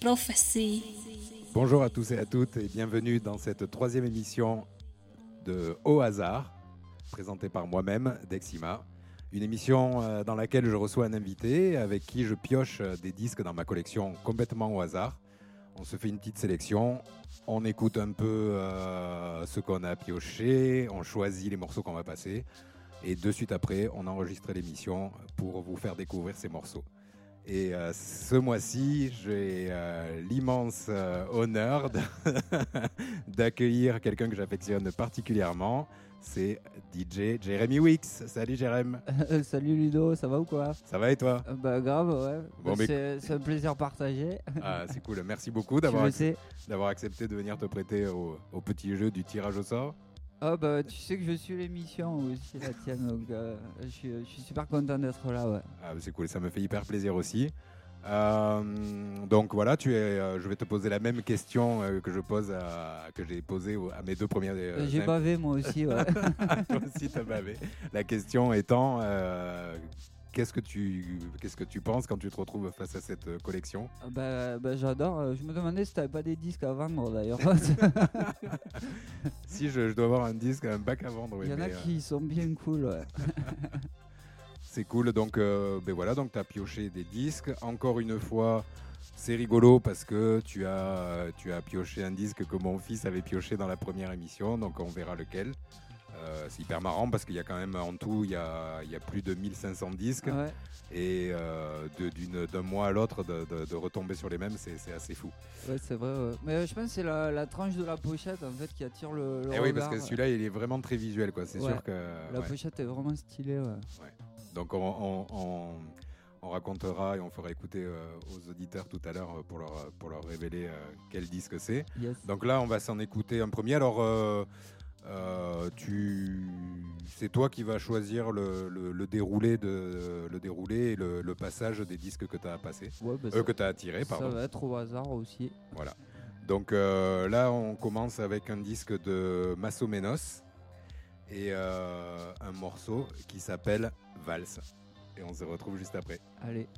Prophecy. Bonjour à tous et à toutes et bienvenue dans cette troisième émission de Au hasard, présentée par moi-même, Dexima. Une émission euh, dans laquelle je reçois un invité avec qui je pioche euh, des disques dans ma collection complètement au hasard. On se fait une petite sélection, on écoute un peu euh, ce qu'on a pioché, on choisit les morceaux qu'on va passer et de suite après, on enregistre l'émission pour vous faire découvrir ces morceaux. Et euh, ce mois-ci, j'ai euh, l'immense euh, honneur d'accueillir quelqu'un que j'affectionne particulièrement. C'est DJ Jeremy Wicks. Salut Jérém, Salut Ludo, ça va ou quoi? Ça va et toi? Bah grave, ouais. Bon, Bah, mais- c'est, un plaisir partagé. ah, C'est cool, merci beaucoup d'avoir ac- accepté de venir te prêter au, au petit jeu du tirage au sort. Ah bah tu sais que je suis l'émission aussi la tienne, donc euh, je, suis, je suis super content d'être là, ouais. Ah, c'est cool, ça me fait hyper plaisir aussi. Euh, donc voilà, tu es, euh, je vais te poser la même question euh, que je pose à, que j'ai posée à mes deux premières. J'ai bavé moi aussi, ouais. Toi aussi, t'as bavé. La question étant, qu'est-ce que tu, qu'est-ce que tu penses quand tu te retrouves face à cette euh, collection? Ah bah, bah, j'adore, euh, je me demandais si t'avais pas des disques à vendre d'ailleurs. Si je, je dois avoir un disque, un bac à vendre, oui, Il y en a mais, euh, qui sont bien cool, ouais. c'est cool. Donc, euh, ben voilà, donc t'as pioché des disques. Encore une fois. C'est rigolo parce que tu as, tu as pioché un disque que mon fils avait pioché dans la première émission, donc on verra lequel. Euh, c'est hyper marrant parce qu'il y a quand même en tout, il y a, il y a plus de 1500 disques. Ouais. Et euh, d'un mois à l'autre, de, de- de retomber sur les mêmes, c'est assez fou. Ouais, c'est vrai, ouais. Mais euh, je pense que c'est la, la tranche de la pochette en fait qui attire le, le Et Eh oui, parce que celui-là, il est vraiment très visuel, quoi. C'est Ouais. sûr que. La pochette est vraiment stylée, ouais. Donc on, on- on- on racontera et on fera écouter euh, aux auditeurs tout à l'heure pour leur, pour leur révéler quel disque c'est. Yes. Donc là, on va s'en écouter un premier. Alors, euh, tu, c'est toi qui vas choisir le, le- le déroulé de le déroulé et le, le passage des disques que tu as Ouais, bah, euh, ça- que tu as attiré, Ça pardon. va être au hasard aussi. Voilà. Donc euh, là, on commence avec un disque de Massomenos et euh, un morceau qui s'appelle Valse. Et on se retrouve juste après. Allez.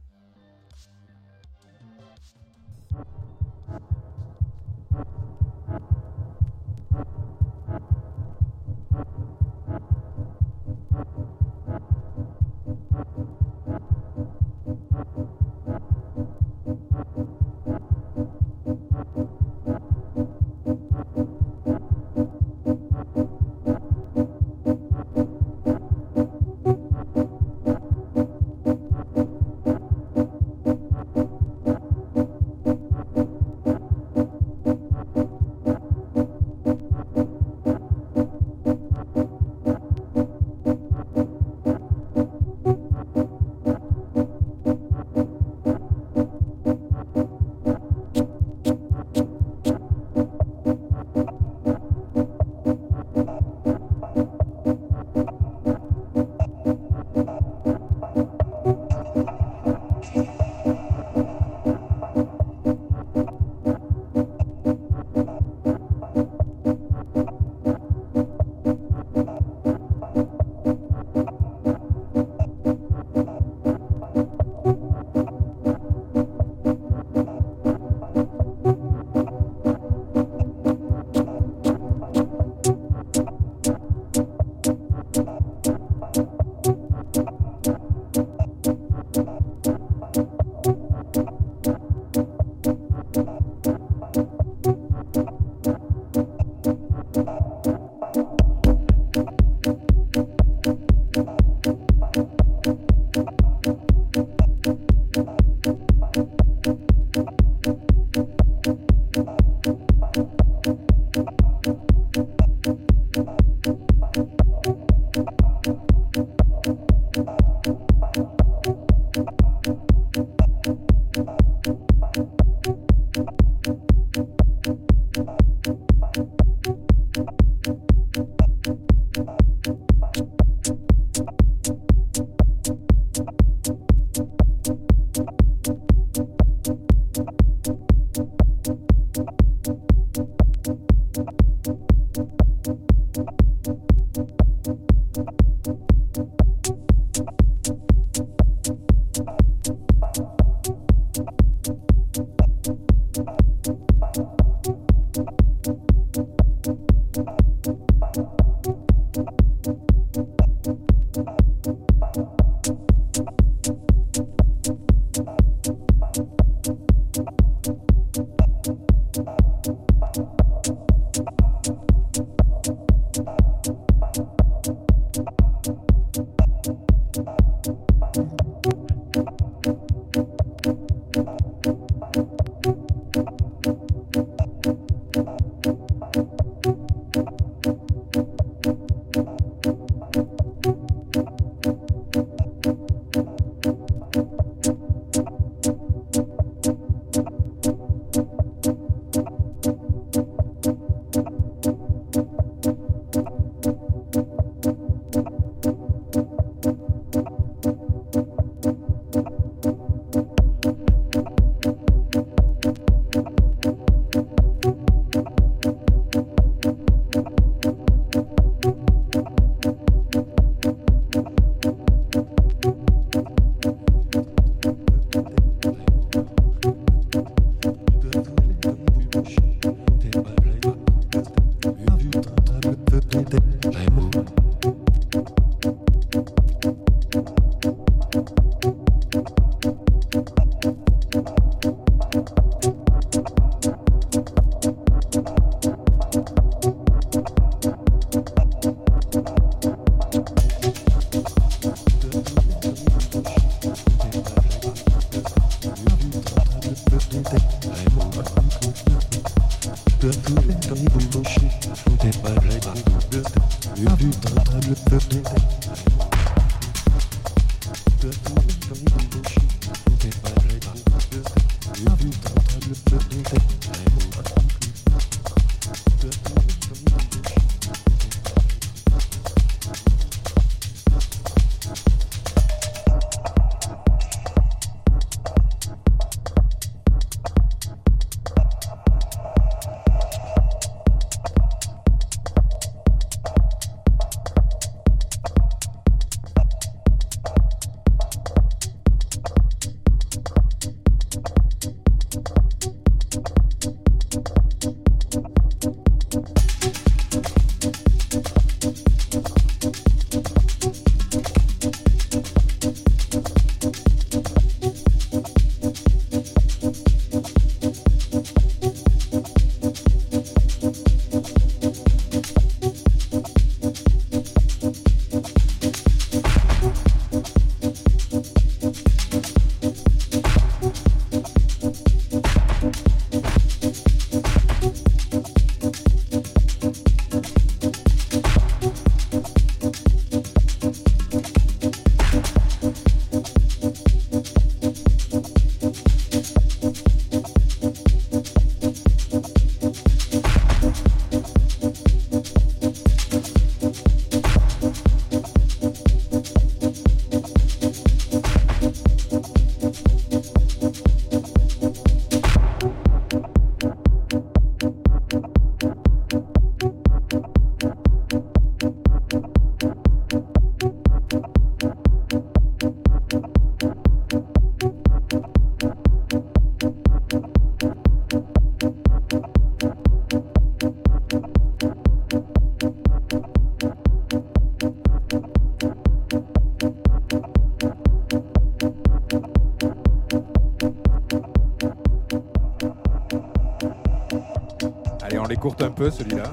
Courte un peu celui-là,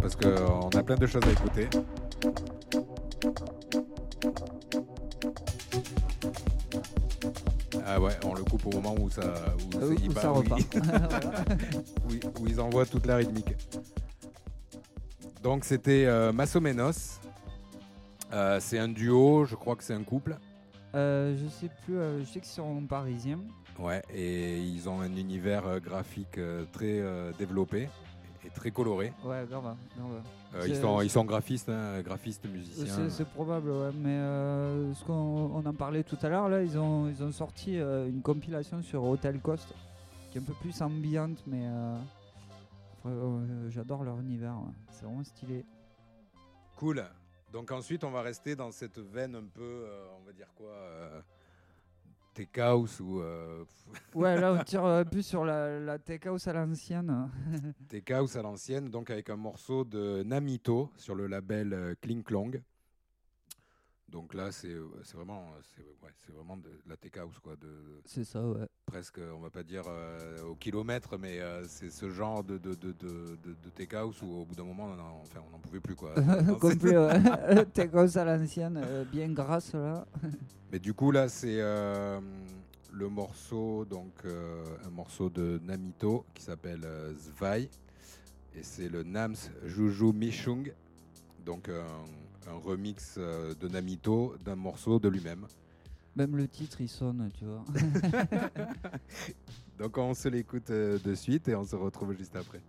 parce qu'on a plein de choses à écouter. Ah ouais, on le coupe au moment où ça, où, ça où repart. où, ils envoient toute la rythmique. Donc c'était euh, Massomenos. Euh, c'est un duo, je crois que c'est un couple. Euh, je sais plus, euh, je sais qu'ils sont parisiens. Ouais, et ils ont un univers euh, graphique euh, très euh, développé et très coloré. Ouais, grave. grave. Euh, ils, sont, ils sont graphistes, hein, graphistes, musiciens. C'est probable, ouais. Mais euh, ce qu'on on en parlait tout à l'heure, là, ils ont, ils ont sorti euh, une compilation sur Hotel Coast, qui est un peu plus ambiante, mais j'adore leur univers. ouais. C'est vraiment stylé. Cool. Donc ensuite, on va rester dans cette veine un peu, on va dire quoi, tech house ou euh, Ouais, là, on tire euh, plus sur la, la tech house à l'ancienne. tech house à l'ancienne, donc avec un morceau de Namito sur le label euh, Kling Klong. Donc là, c'est euh, vraiment, c'est ouais, c'est vraiment de la tech house quoi, de C'est ça, ouais. presque, on va pas dire euh, au kilomètre, mais euh, c'est ce genre de, de, de, de, tech house où au bout d'un moment, on en, enfin, on n'en pouvait plus quoi. Complet, ouais. tech house à l'ancienne, euh, bien grasse, là. Mais du coup là c'est euh, le morceau donc euh, un morceau de Namito qui s'appelle euh, Zvai et c'est le Nams Juju Mishung donc un, un remix euh, de Namito d'un morceau de lui-même. Même le titre, il sonne, tu vois. Donc on se l'écoute euh, de suite et on se retrouve juste après.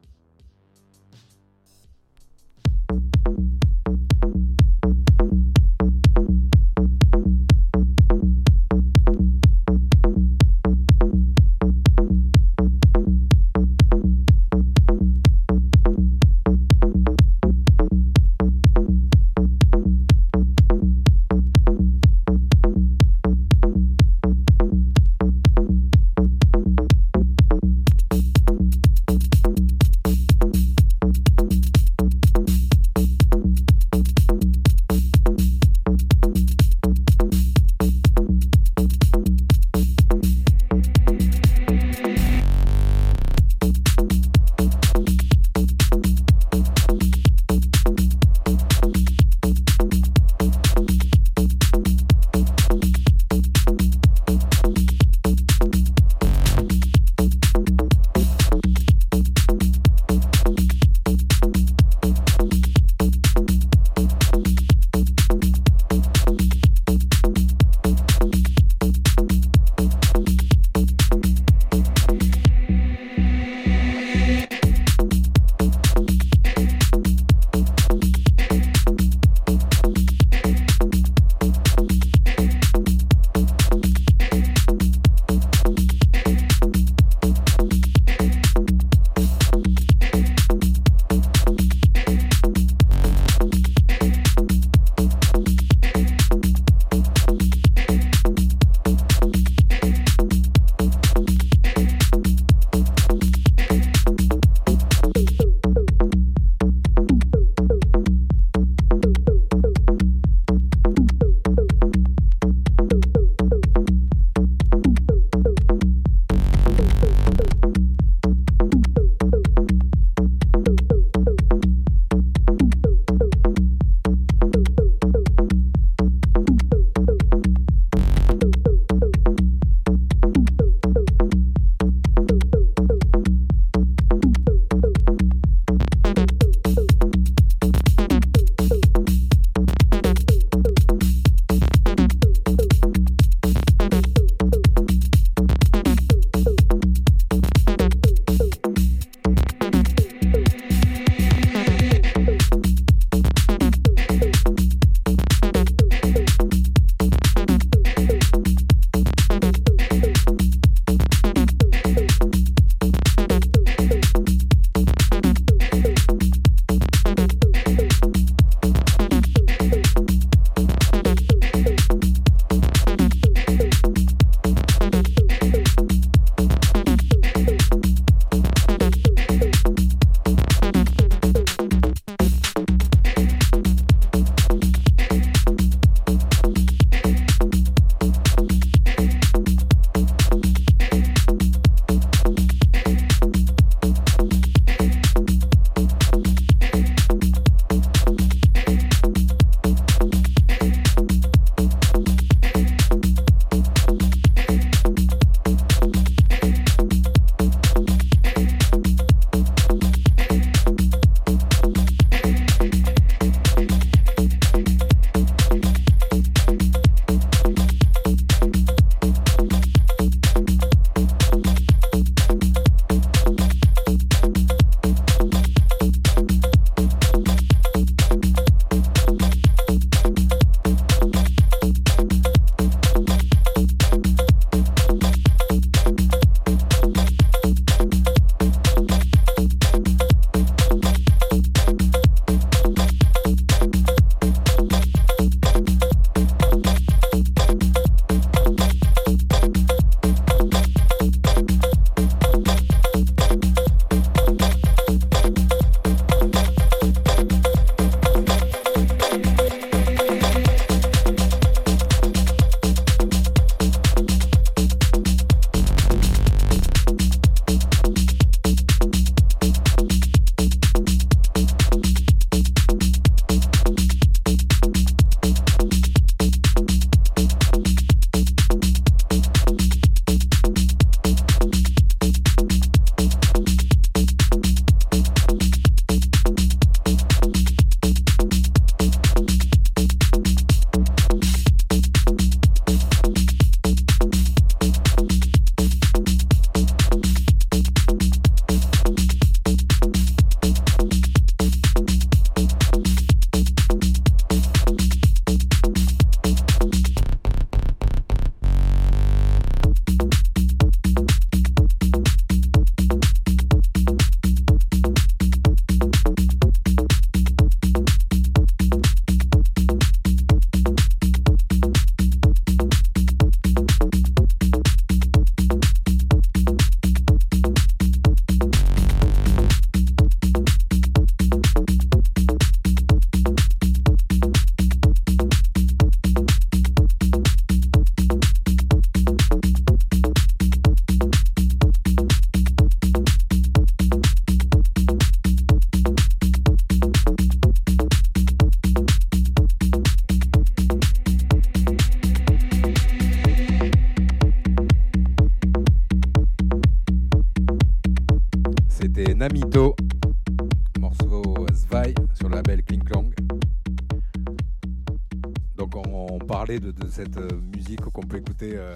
Donc on, parlait de, cette euh, musique qu'on peut écouter euh,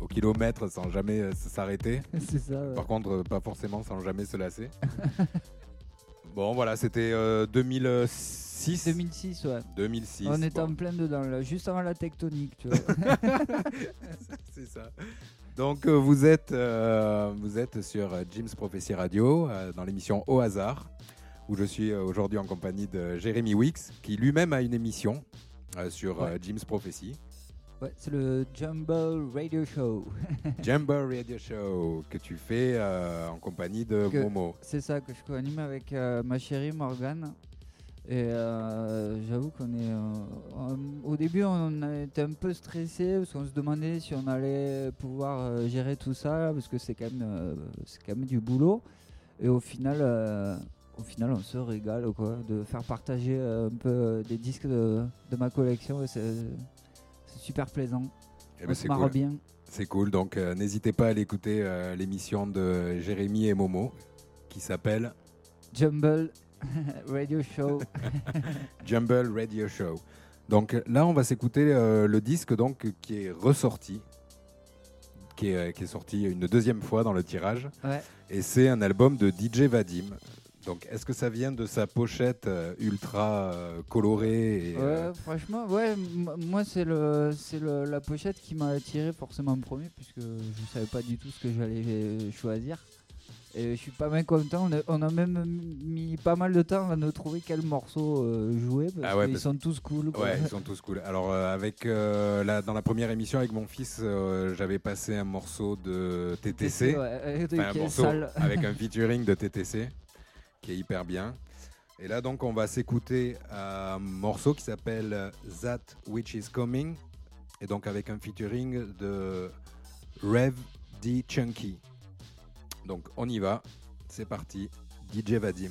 au kilomètre sans jamais euh, s'arrêter. C'est ça. Par contre, pas forcément sans jamais se lasser. bon voilà, c'était 2006. 2006, ouais. 2006. On était en plein dedans, là, juste avant la tectonique, tu vois. C'est ça. Donc vous êtes, vous êtes sur Jim's Prophecy Radio dans l'émission Au hasard où je suis aujourd'hui en compagnie de Jérémy Wix qui lui-même a une émission sur euh, Jim's Prophecy. Ouais, c'est le Jumbo Radio Show. Jumbo Radio Show que tu fais euh, en compagnie de Momo. C'est ça que je co-anime avec ma chérie Morgane. Et j'avoue qu'on est. au début, on était un peu stressé parce qu'on se demandait si on allait pouvoir gérer tout ça parce que c'est quand, même, c'est quand même du boulot. Et au final, au final, on se régale quoi, de faire partager euh, un peu euh, des disques de, ma collection. C'est super plaisant. Eh ben, on bien. C'est cool. Donc, euh, n'hésitez pas à aller écouter l'émission de Jérémy et Momo qui s'appelle Jumble Radio Show. Jumble Radio Show. Donc là, on va s'écouter le disque donc qui est ressorti, qui est, qui est, sorti une deuxième fois dans le tirage. Et c'est un album de DJ Vadim. Donc, est-ce que ça vient de sa pochette euh, ultra euh, colorée et, euh, Franchement, ouais, moi c'est le, c'est la pochette qui m'a attiré forcément en premier puisque je savais pas du tout ce que j'allais choisir. Et je suis pas mal content. On a, même mis pas mal de temps à nous trouver quel morceau jouer parce ah qu'ils sont tous cool. Ouais, ils sont tous cool. Alors avec dans la première émission avec mon fils, j'avais passé un morceau de TTC, un morceau avec un featuring de TTC qui est hyper bien. Et là, donc, on va s'écouter un morceau qui s'appelle That Which Is Coming, et donc avec un featuring de Rev D. Chunky. Donc, on y va, c'est parti, DJ Vadim.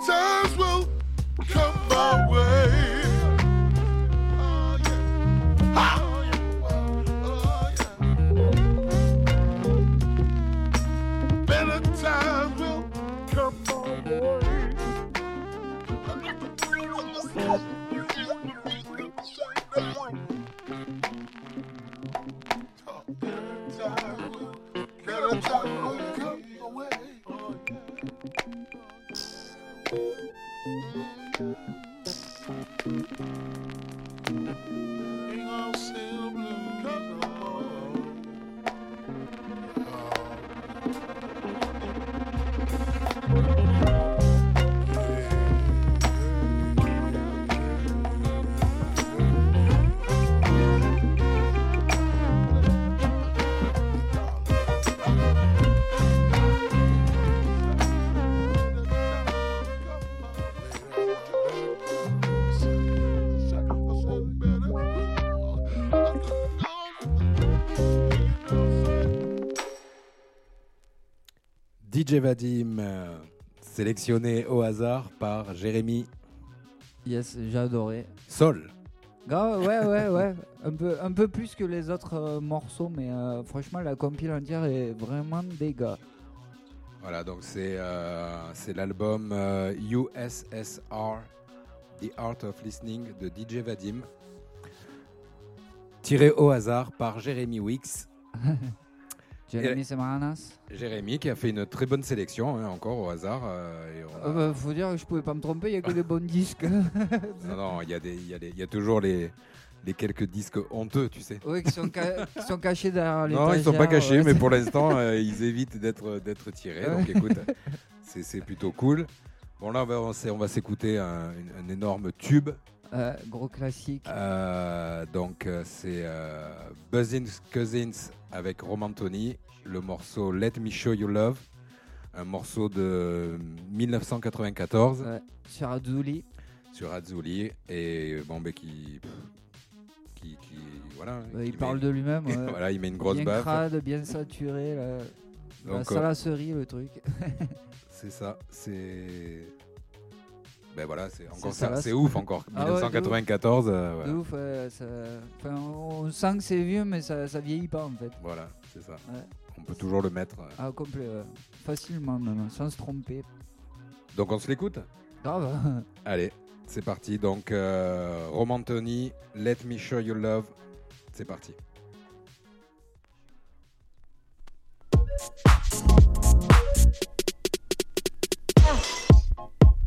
So DJ Vadim, euh, sélectionné au hasard par Jérémy Yes, j'ai adoré. Sol. Ouais, ouais, ouais. Un peu, un peu plus que les autres euh, morceaux, mais euh, franchement, la compile entière est vraiment dégueu. Voilà, donc c'est euh, l'album USSR, The Art of Listening de DJ Vadim, tiré au hasard par Jérémy Wix. Jérémy Semaranas. Jérémy qui a fait une très bonne sélection, hein, encore au hasard. euh, et on a- Euh, bah, faut dire que je pouvais pas me tromper, il y a que des bons disques. Non, non, il y, a y, y toujours les, les quelques disques honteux, tu sais. oui, qui sont, ca- qui sont cachés derrière les Non, ils sont pas cachés, mais pour l'instant, euh, ils évitent d'être tirés. Donc écoute, c'est plutôt cool. Bon, là, on va, on s'écouter un énorme tube. Euh, gros classique. Euh, donc, euh, c'est euh, Cousins avec Roman Tony, le morceau Let Me Show You Love, un morceau de 1994 Ouais, sur Azouli. sur Azzuli et bon, ben, qui, qui, qui- voilà, il parle met- de lui-même. ouais. voilà, il met une grosse bien baffe. crade, bien saturé. La, la Donc, salasserie, le truc. C'est ça, c'est. Ben voilà, c'est encore ça, c'est ouf encore. 1994. Ouais, ouf, euh, on sent que c'est vieux, mais ça, ça vieillit pas en fait. Voilà, c'est ça. On peut toujours le mettre. Euh, ah, complet, facilement même, sans se tromper. Donc on se l'écoute? Grave. Allez, c'est parti. Donc euh, Romantoni, Let Me Show You Love, c'est parti.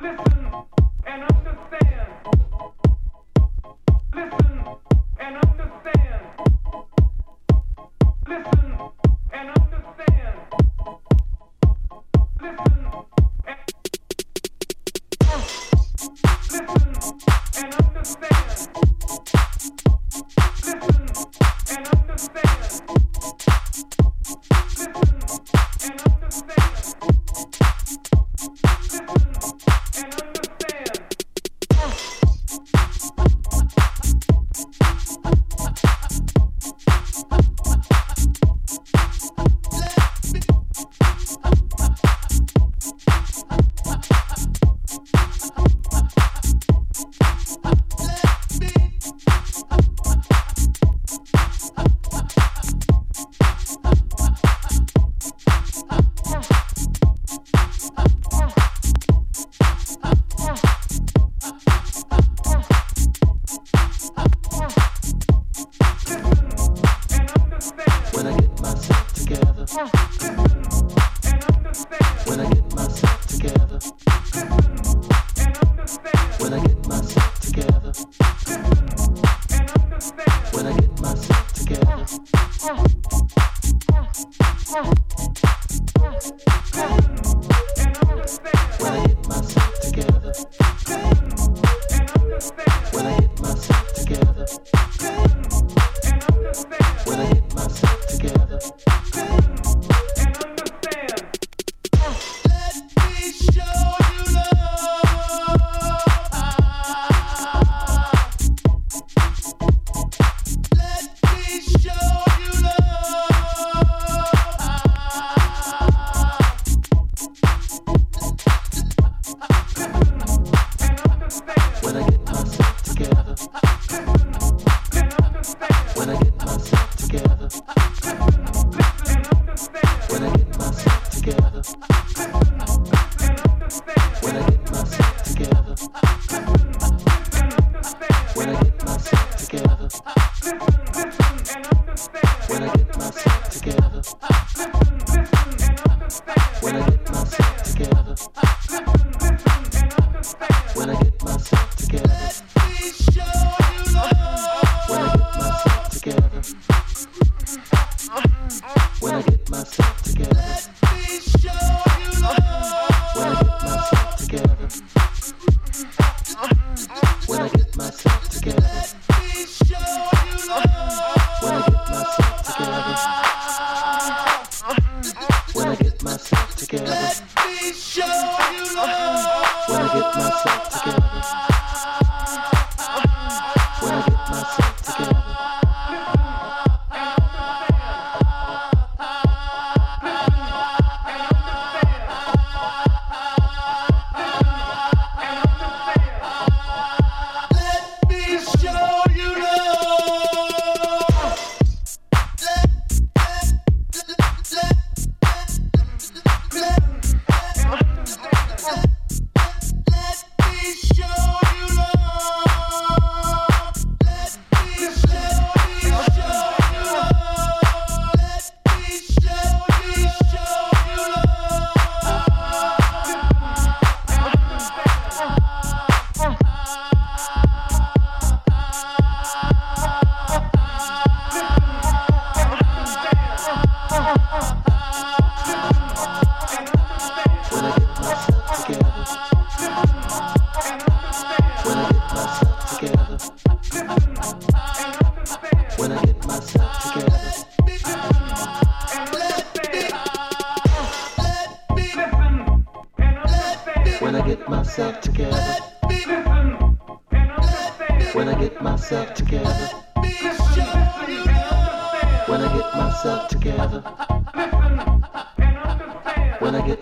listen, and understand.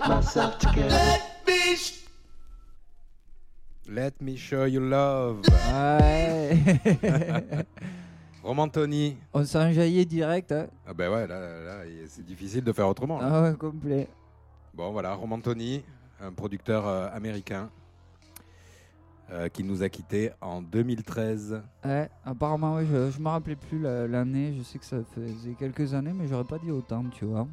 Let me, Let me show you love. Ouais. Romantoni. On s'enjaillait direct. Hein. Ah ben ouais, là, là, c'est difficile de faire autrement. Hein. Ah ouais, complet. Bon voilà, Romantoni, un producteur euh, américain euh, qui nous a quittés en 2013. Ouais, apparemment, je ne me rappelais plus l'année. Je sais que ça faisait quelques années, mais j'aurais pas dit autant, tu vois.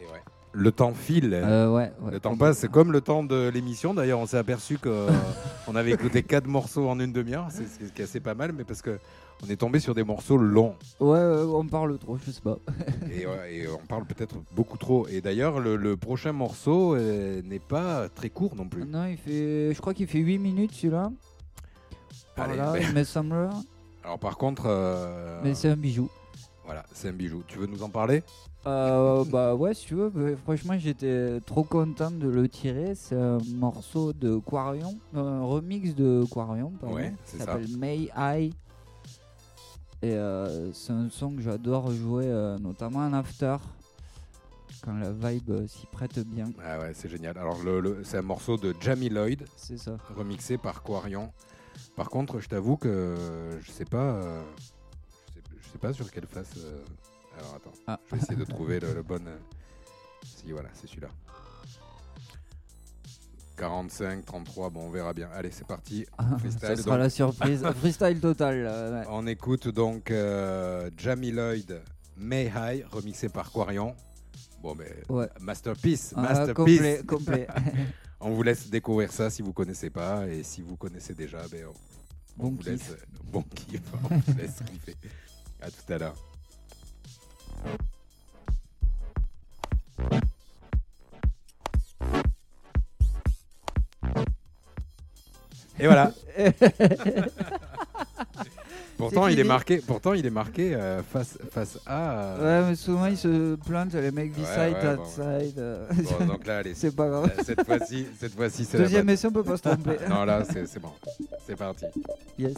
Et ouais. Le temps file. Euh, ouais, ouais. Le temps passe, c'est comme le temps de l'émission. D'ailleurs, on s'est aperçu qu'on avait écouté quatre morceaux en une demi-heure, c'est ce qui est assez pas mal, mais parce que on est tombé sur des morceaux longs Ouais, ouais, on parle trop, je sais pas. et, on parle peut-être beaucoup trop. Et d'ailleurs, le, le prochain morceau euh, n'est pas très court non plus. Non, il fait, je crois qu'il fait 8 minutes celui-là. Par Allez, là, ben, il me semble. alors par contre, euh, Mais c'est un bijou. voilà, c'est un bijou. Tu veux nous en parler? Euh, bah ouais, si tu veux. bah, franchement, j'étais trop content de le tirer. C'est un morceau de Quarion, euh, un remix de Quarion, pardon. Ouais, c'est Ça s'appelle May I. Et euh, c'est un son que j'adore jouer, euh, notamment en after, quand la vibe euh, s'y prête bien. Ah ouais, c'est génial. Alors le, le- c'est un morceau de Jamie Lloyd, C'est ça. remixé par Quarion. Par contre, je t'avoue que je sais pas, euh, je, sais, je sais pas sur quelle face. Euh, Alors attends, Ah. je vais essayer de trouver le, le bon. euh, Si voilà, c'est celui-là. 45, 33, bon on verra bien. Allez, c'est parti. Freestyle, ça sera donc. la surprise. Freestyle total. ouais. On écoute donc euh, Jamie Lloyd, May High, remixé par Quarion. Bon, mais Ouais. masterpiece, Ah, masterpiece. complet, complet. On vous laisse découvrir ça si vous connaissez pas et si vous connaissez déjà, ben, on, on Bon vous kiff. laisse bon kiff, on vous laisse kiffer. À tout à l'heure. Et voilà. pourtant, il est marqué. Pourtant, il est marqué euh, face face A. euh, Ouais, mais souvent ils se plantent, les mecs Ouais, B-side, ouais, bon, outside. euh, Bon, donc là, allez. c'est pas grave. Cette fois-ci, cette fois-ci, c'est la Deuxième bonne. essai, on peut pas se tromper. Non, là, c'est c'est bon. C'est parti. Yes.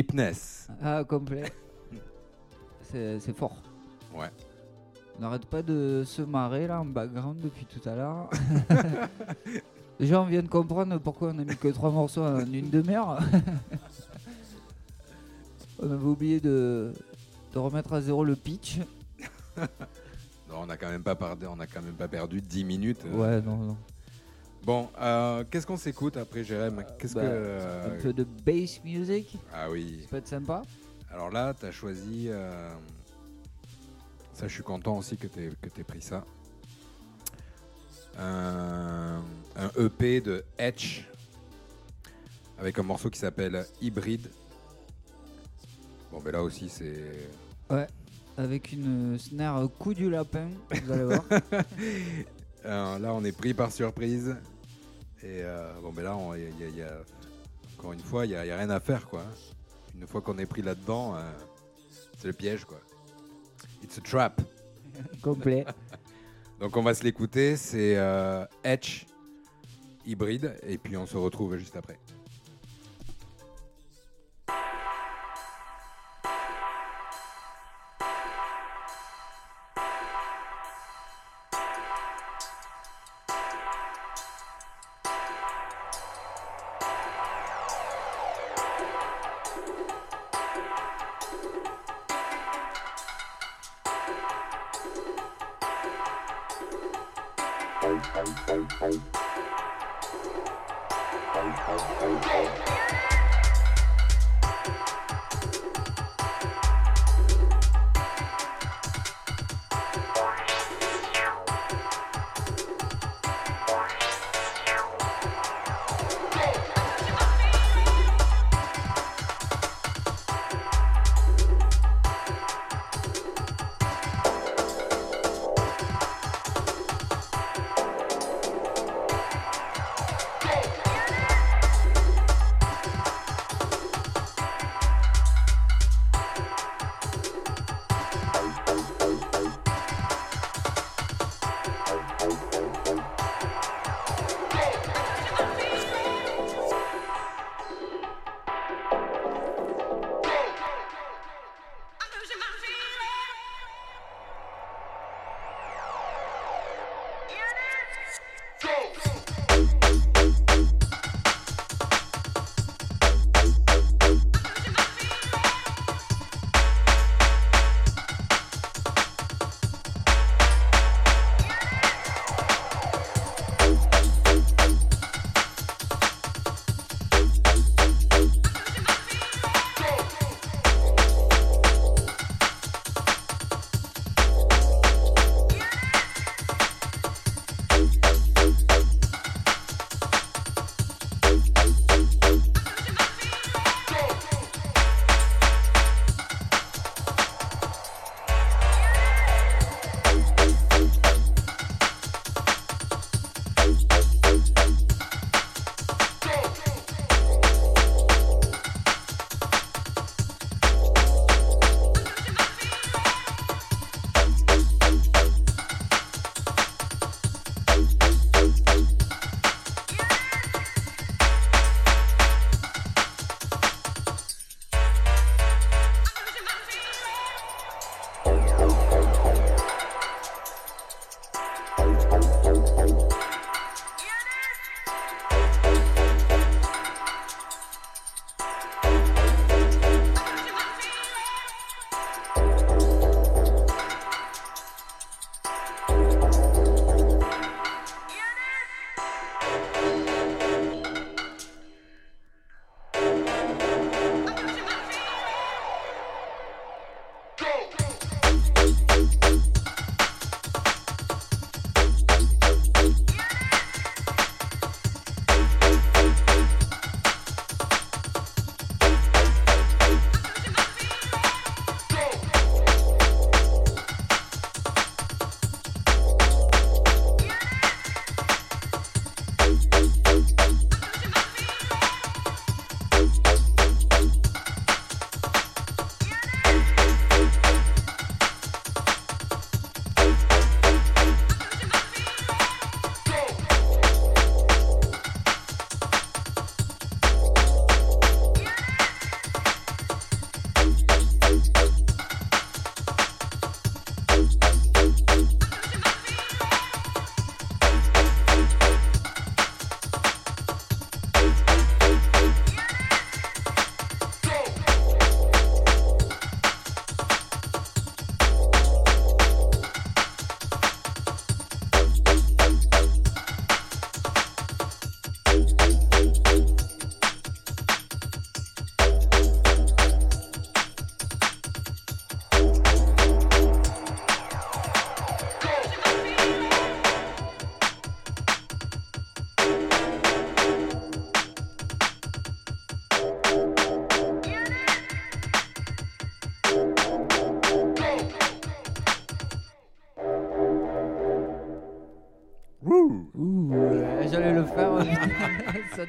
Deepness. Ah, complet. C'est fort. Ouais. On n'arrête pas de se marrer là en background depuis tout à l'heure. On vient de comprendre pourquoi on a mis que trois morceaux en une demi-heure. on avait oublié de, de remettre à zéro le pitch. Non, on n'a quand même pas perdu, on a quand même pas perdu 10 minutes. euh. Ouais, non, non. Bon, euh, qu'est-ce qu'on s'écoute après, Jérém? Qu'est-ce bah, que euh, Un peu de bass music, Ah oui. ça peut être sympa. Alors là, tu as choisi. euh, Ça, je suis content aussi que tu aies, pris ça. Un, un EP de Etch avec un morceau qui s'appelle Hybrid. Bon, mais là aussi, c'est. Avec une snare coup du lapin, vous allez voir. Euh, là, on est pris par surprise. Et euh, bon, mais là, il y a- il y a- encore une fois, il n'y a, il y a rien à faire, quoi. Une fois qu'on est pris là-dedans, euh, c'est le piège, quoi. It's a trap. complet. Donc on va se l'écouter, c'est Etch hybride et puis on se retrouve juste après.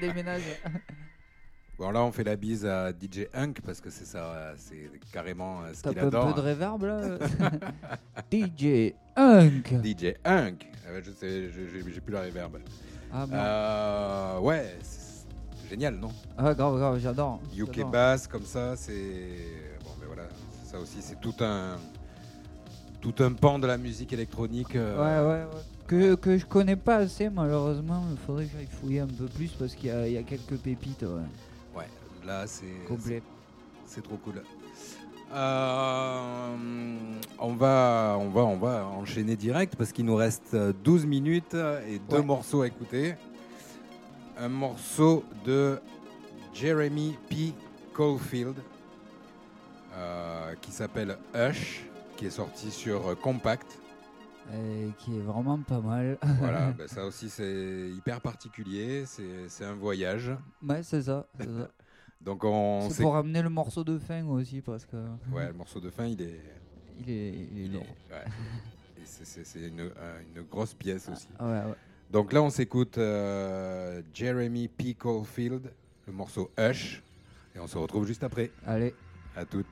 Déménage. Bon, là, on fait la bise à DJ Hunk parce que c'est ça, c'est carrément euh, ce qu'il Tape un peu adore. de reverb là. DJ Hunk. DJ Hunk. Ah je sais, j'ai plus la reverb. Ah. Euh, ouais, c'est génial, non? Ah, grave, grave, j'adore. UK bass comme ça, c'est bon, ben voilà, ça aussi, c'est tout un tout un pan de la musique électronique. euh, Ouais, ouais, ouais. Que, que je connais pas assez, malheureusement. Il faudrait que j'aille fouiller un peu plus parce qu'il y, a- il y a quelques pépites. Ouais. Ouais, là, c'est Complet. C'est trop cool. Euh, on, va, on, va, on va enchaîner direct parce qu'il nous reste euh, 12 minutes et deux Ouais. morceaux à écouter. Un morceau de Jeremy P. Caulfield euh, qui s'appelle Hush, qui est sorti sur euh, Compact. Euh, qui est vraiment pas mal. Voilà, ben ça aussi c'est hyper particulier, c'est un voyage. ouais, c'est ça. Donc on C'est pour amener le morceau de fin aussi parce que Ouais, le morceau de fin il est, il est, il est lourd. ouais. C'est- une, euh, une grosse pièce aussi. Ah ouais, ouais. Donc là, on s'écoute euh, Jeremy P. Caulfield, le morceau Hush, et on se retrouve juste après. Allez. À toutes.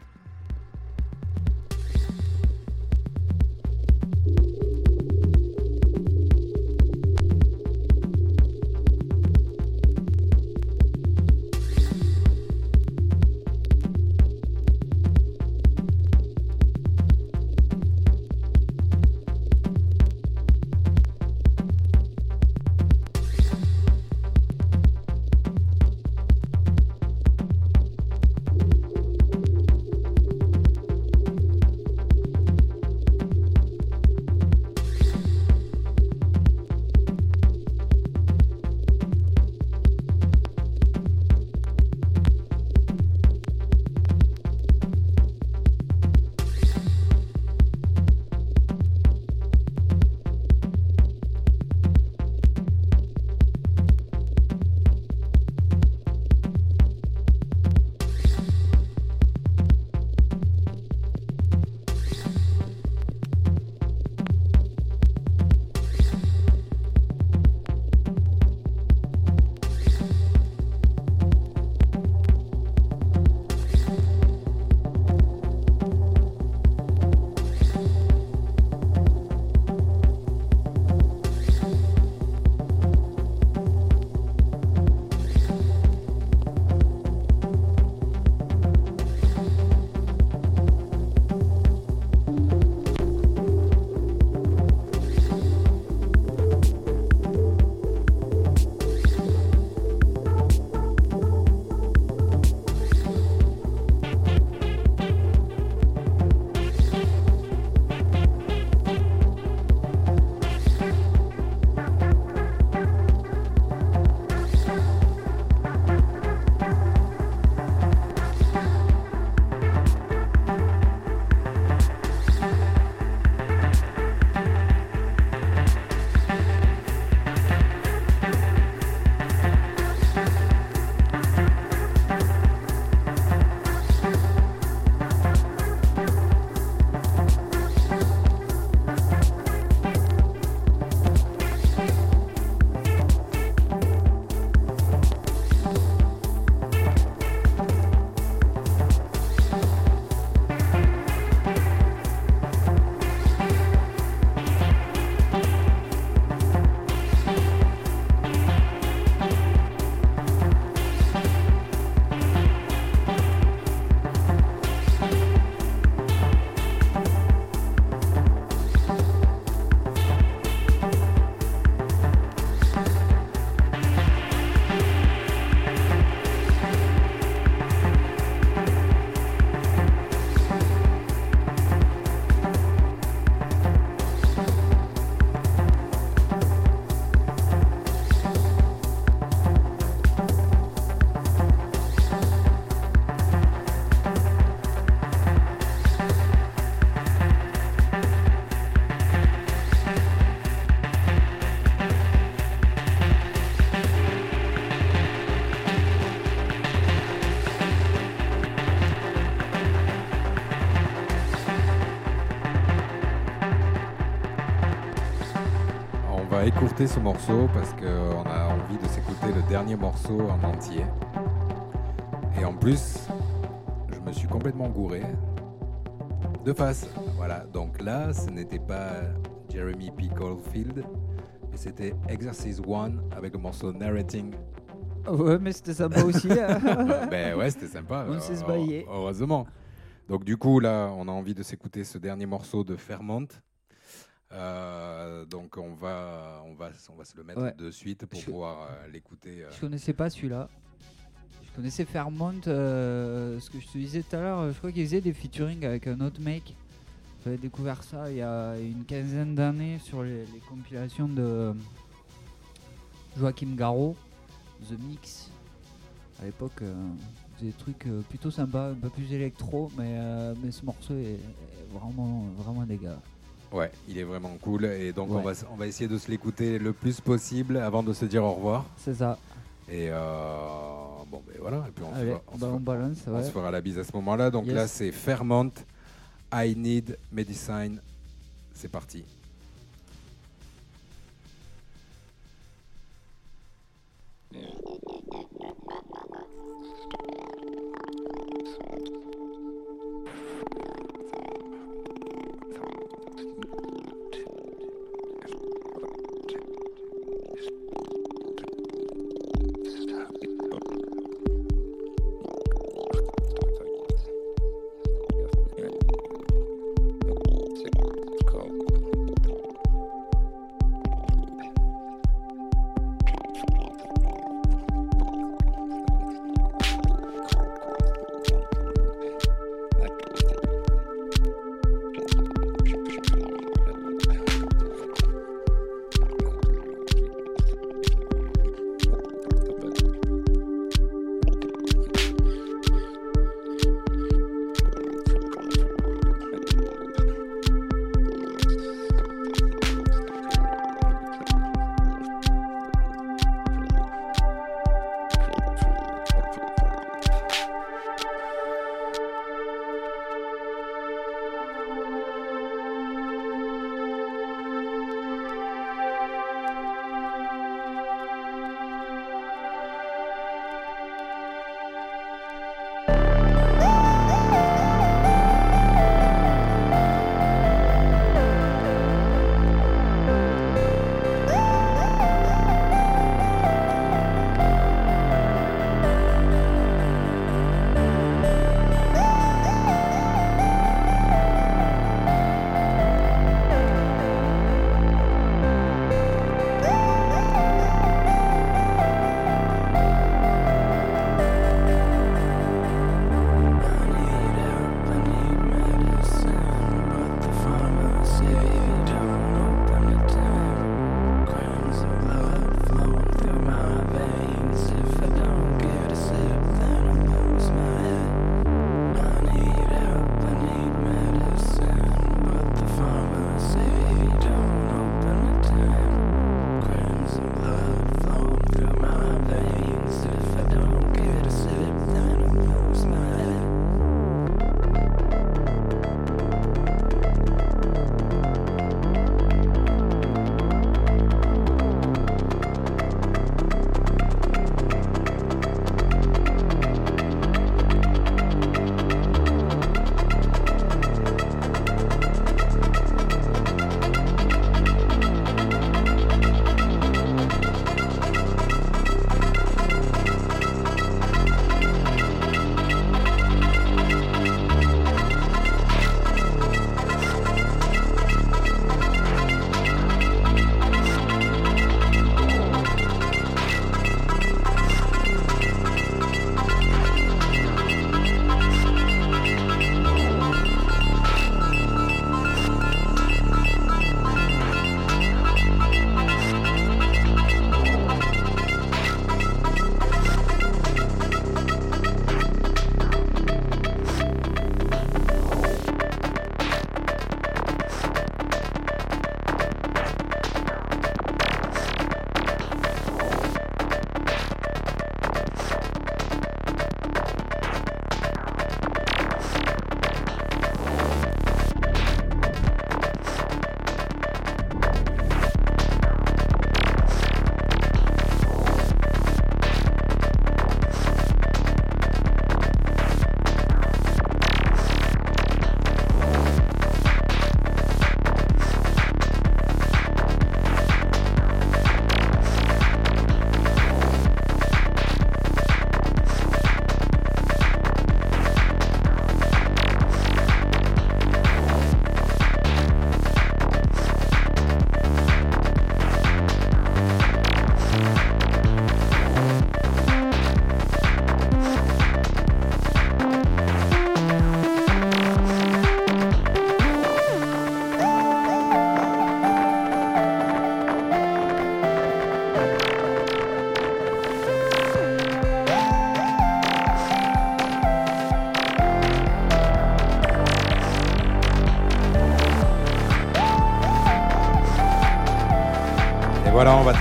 Ce morceau parce qu'on a envie de s'écouter écouter le dernier morceau en entier. Et en plus, je me suis complètement gouré. De face. Voilà. Donc là, ce n'était pas Jeremy P. Caulfield, mais c'était Exercise One avec le morceau Narrating. Ouais, mais c'était sympa aussi. hein. ben ouais, c'était sympa. On s'est. Heureusement. Donc du coup, là, on a envie de s'écouter ce dernier morceau de Fairmont. Euh, donc on va, on va, on va se le mettre Ouais. de suite pour Je- pouvoir euh, l'écouter. euh. Je connaissais pas celui-là. Je connaissais Fairmont, ce que je te disais tout à l'heure, je crois qu'il faisait des featuring avec un autre mec. J'avais découvert ça il y a une quinzaine d'années sur les, les compilations de Joachim Garraud, The Mix. À l'époque, il faisait des trucs plutôt sympas, un peu plus électro, mais, euh, mais ce morceau est, est vraiment, vraiment gars. Ouais, il est vraiment cool et donc on, va, on va essayer de se l'écouter le plus possible avant de se dire au revoir. C'est ça. Et euh, bon, ben voilà. Et puis on, se fera- on se bah, fera- on balance. on ouais. se fera la bise à ce moment-là. Donc Yes. là, c'est Fairmont. I need medicine. C'est parti.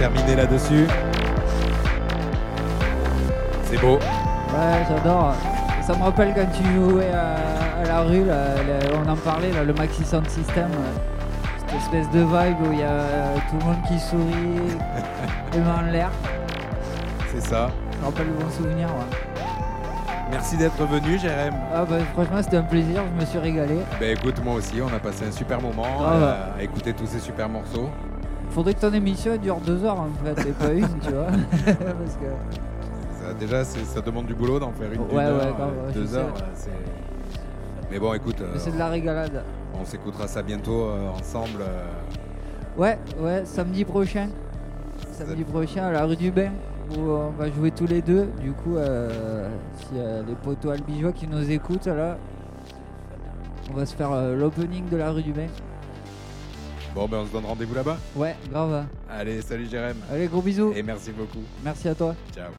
Terminer là-dessus. C'est beau. Ouais, j'adore. Ça me rappelle quand tu jouais à, à la rue, là, le- on en parlait, là, le Maxi Sound System. euh, Cette espèce de vibe où il y a euh, tout le monde qui sourit, les mains en l'air. C'est ça. Ça me rappelle de bons souvenirs. ouais. Merci d'être venu, Jérém. Ah bah, franchement, c'était un plaisir, je me suis régalé. Ben écoute, moi aussi, on a passé un super moment Ah euh, bah. à écouter tous ces super morceaux. Faudrait que ton émission dure deux heures en fait, et pas une, tu vois. Parce que Ça, déjà, c'est- ça demande du boulot d'en faire une d'une Ouais, heure, ouais, grave, euh, ouais, je deux sais. heures. euh, c'est- Mais bon, écoute, euh, c'est de la régalade. on s'écoutera ça bientôt euh, ensemble. euh, Ouais, ouais, samedi prochain. Samedi prochain à la rue du Bain, où on va jouer tous les deux. Du coup, euh, s'il y a les potos albigeois qui nous écoutent là, on va se faire euh, l'opening de la rue du Bain. Bon, ben on se donne rendez-vous là-bas. Ouais, grave. Allez, salut Jérém. Allez, gros bisous. Et merci beaucoup. Merci à toi. Ciao.